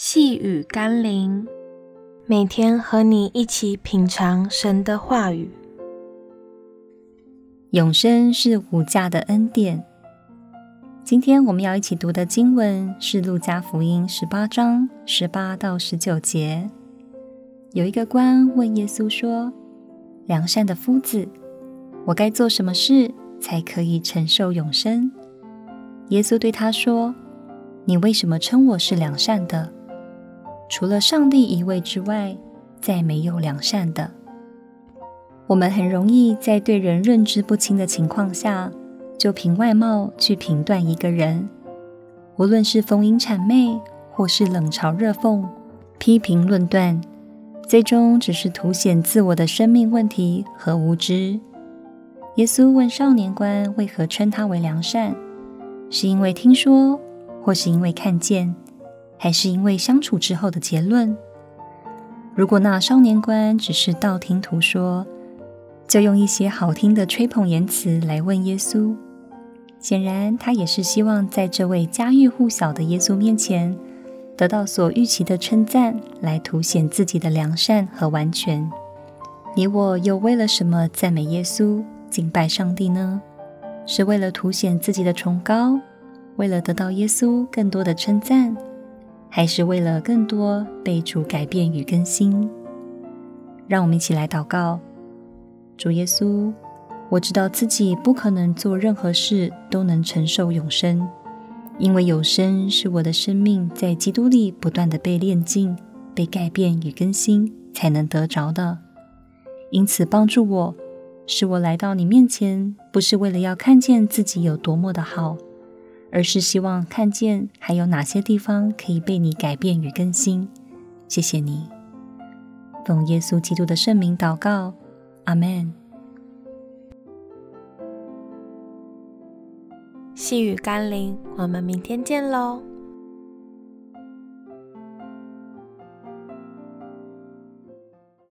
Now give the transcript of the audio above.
细雨甘霖，每天和你一起品尝神的话语。永生是无价的恩典。今天我们要一起读的经文是《路加福音》十八章十八到十九节。有一个官问耶稣说：“良善的夫子，我该做什么事才可以承受永生？”耶稣对他说：“你为什么称我是良善的？”除了上帝一位之外，再没有良善的。我们很容易在对人认知不清的情况下，就凭外貌去评断一个人，无论是逢迎谄媚，或是冷嘲热讽、批评论断，最终只是凸显自我的生命问题和无知。耶稣问少年官为何称他为良善，是因为听说，或是因为看见？还是因为相处之后的结论。如果那少年官只是道听途说，就用一些好听的吹捧言辞来问耶稣，显然他也是希望在这位家喻户晓的耶稣面前得到所预期的称赞，来凸显自己的良善和完全。你我又为了什么赞美耶稣、敬拜上帝呢？是为了凸显自己的崇高，为了得到耶稣更多的称赞？还是为了更多被主改变与更新，让我们一起来祷告。主耶稣，我知道自己不可能做任何事都能承受永生，因为永生是我的生命在基督里不断的被炼净、被改变与更新才能得着的。因此，帮助我，使我来到你面前，不是为了要看见自己有多么的好。而是希望看见还有哪些地方可以被你改变与更新。谢谢你，奉耶稣基督的圣名祷告，阿门。细雨甘霖，我们明天见喽。